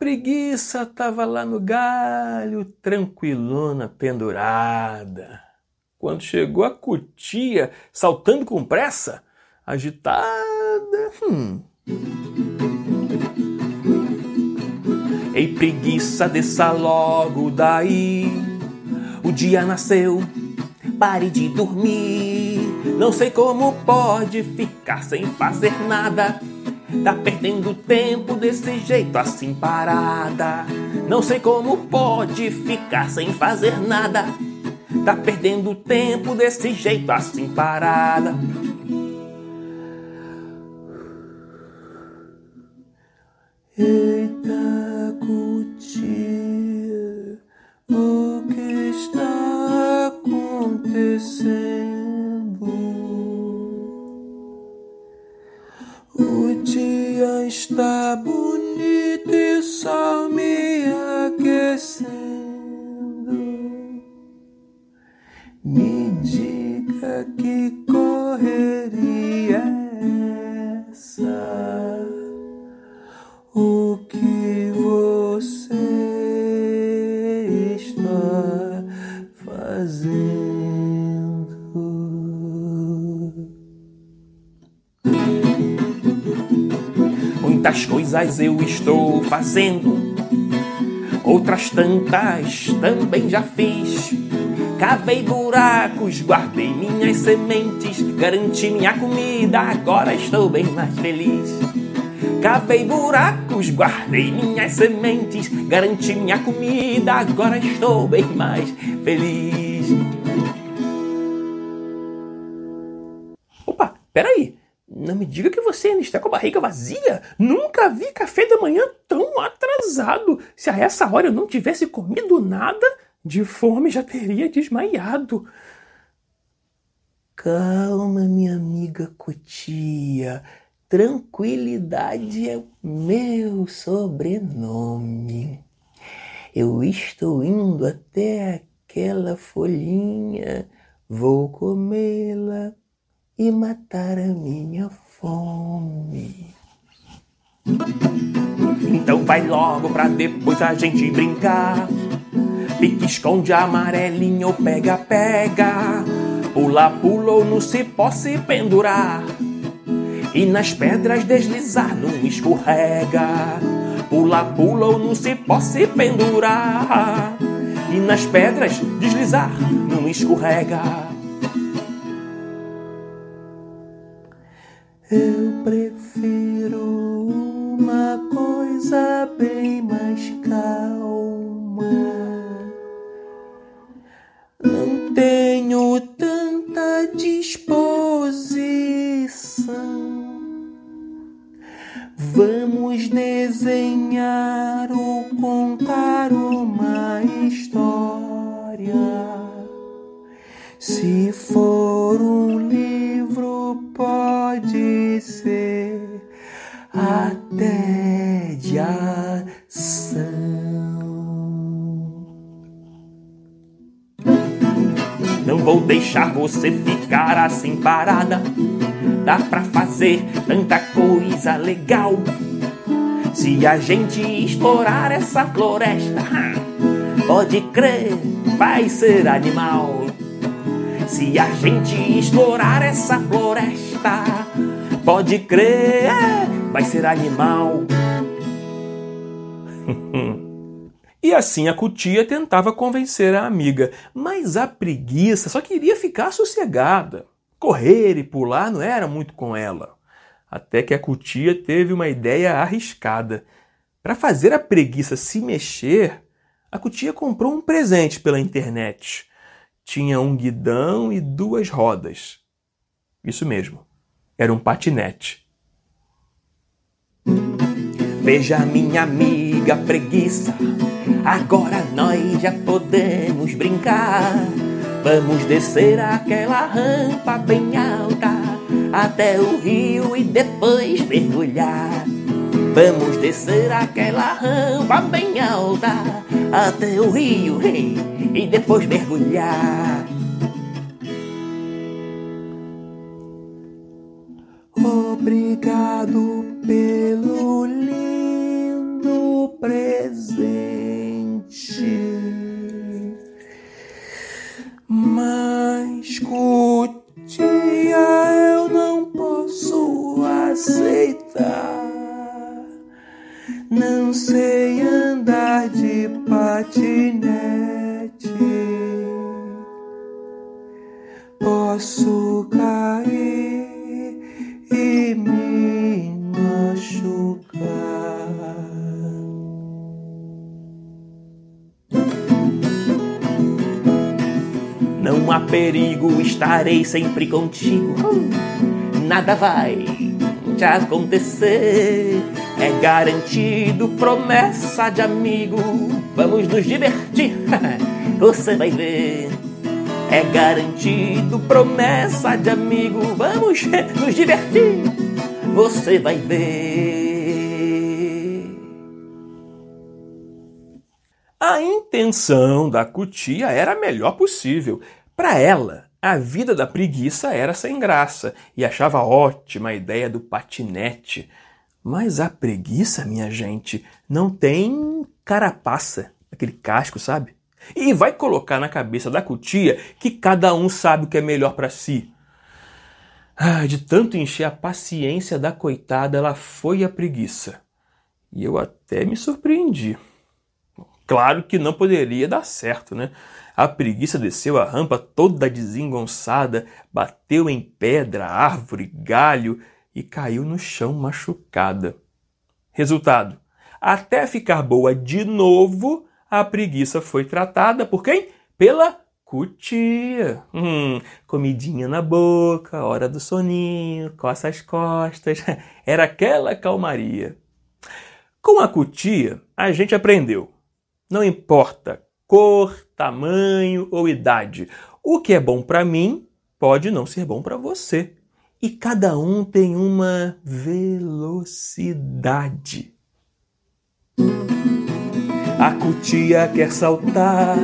Preguiça tava lá no galho, tranquilona, pendurada. Quando chegou a cutia, saltando com pressa, agitada. Hum. Ei, preguiça, desça logo daí. O dia nasceu, pare de dormir. Não sei como pode ficar sem fazer nada. Tá perdendo tempo desse jeito assim parada. Não sei como pode ficar sem fazer nada. Tá perdendo tempo desse jeito assim parada. Está bonito e só me aquecendo. Me diga que correria essa? Muitas coisas eu estou fazendo, outras tantas também já fiz. Cavei buracos, guardei minhas sementes, garanti minha comida, agora estou bem mais feliz. Cavei buracos, guardei minhas sementes, garanti minha comida, agora estou bem mais feliz. Opa, peraí. Não me diga que você ainda está com a barriga vazia. Nunca vi café da manhã tão atrasado. Se a essa hora eu não tivesse comido nada, de fome já teria desmaiado. Calma, minha amiga Cutia. Tranquilidade é o meu sobrenome. Eu estou indo até aquela folhinha, vou comê-la e matar a minha fome. Então vai logo pra depois a gente brincar. Pique, esconde, amarelinho ou pega, pega. Pula, pula ou no cipó se pendurar. E nas pedras deslizar, não escorrega. Pula, pula ou no cipó se pendurar. E nas pedras deslizar, não escorrega. Eu prefiro uma coisa bem mais calma. Não vou deixar você ficar assim parada. Dá pra fazer tanta coisa legal. Se a gente explorar essa floresta, pode crer, vai ser animal. Se a gente explorar essa floresta, pode crer, vai ser animal. E assim a cutia tentava convencer a amiga, mas a preguiça só queria ficar sossegada. Correr e pular não era muito com ela. Até que a cutia teve uma ideia arriscada. Para fazer a preguiça se mexer, a cutia comprou um presente pela internet. Tinha um guidão e duas rodas. Isso mesmo, era um patinete. Veja minha amiga amiga preguiça, agora nós já podemos brincar. Vamos descer aquela rampa bem alta até o rio e depois mergulhar. Vamos descer aquela rampa bem alta até o rio e depois mergulhar. Obrigado pelo lindo aceitar. Não sei andar de patinete. Posso cair e me machucar. Não há perigo, estarei sempre contigo. Nada vai te acontecer. É garantido, promessa de amigo. Vamos nos divertir, você vai ver. É garantido, promessa de amigo. Vamos nos divertir, você vai ver. A intenção da cutia era a melhor possível. Para ela, a vida da preguiça era sem graça e achava ótima a ideia do patinete. Mas a preguiça, minha gente, não tem carapaça, aquele casco, sabe? E vai colocar na cabeça da cutia que cada um sabe o que é melhor para si. Ah, de tanto encher a paciência da coitada, ela foi a preguiça. E eu até me surpreendi. Claro que não poderia dar certo, né? A preguiça desceu a rampa toda desengonçada, bateu em pedra, árvore, galho e caiu no chão machucada. Resultado: até ficar boa de novo, a preguiça foi tratada por quem? Pela cutia. Hum, comidinha na boca, hora do soninho, coça as costas. Era aquela calmaria. Com a cutia, a gente aprendeu. Não importa cor, tamanho ou idade. O que é bom para mim pode não ser bom para você. E cada um tem uma velocidade. A cutia quer saltar,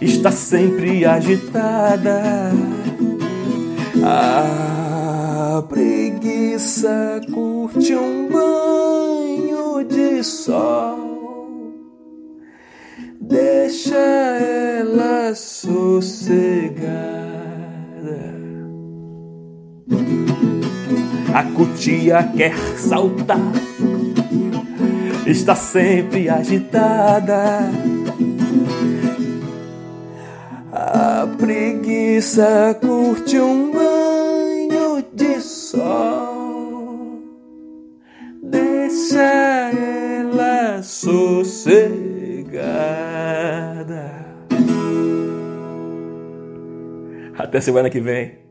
está sempre agitada. A preguiça curte um banho de sol deixa ela sossegada. A cutia quer saltar, está sempre agitada. A preguiça curte um banho de sol, deixa ela sossegada obrigada. Até semana que vem.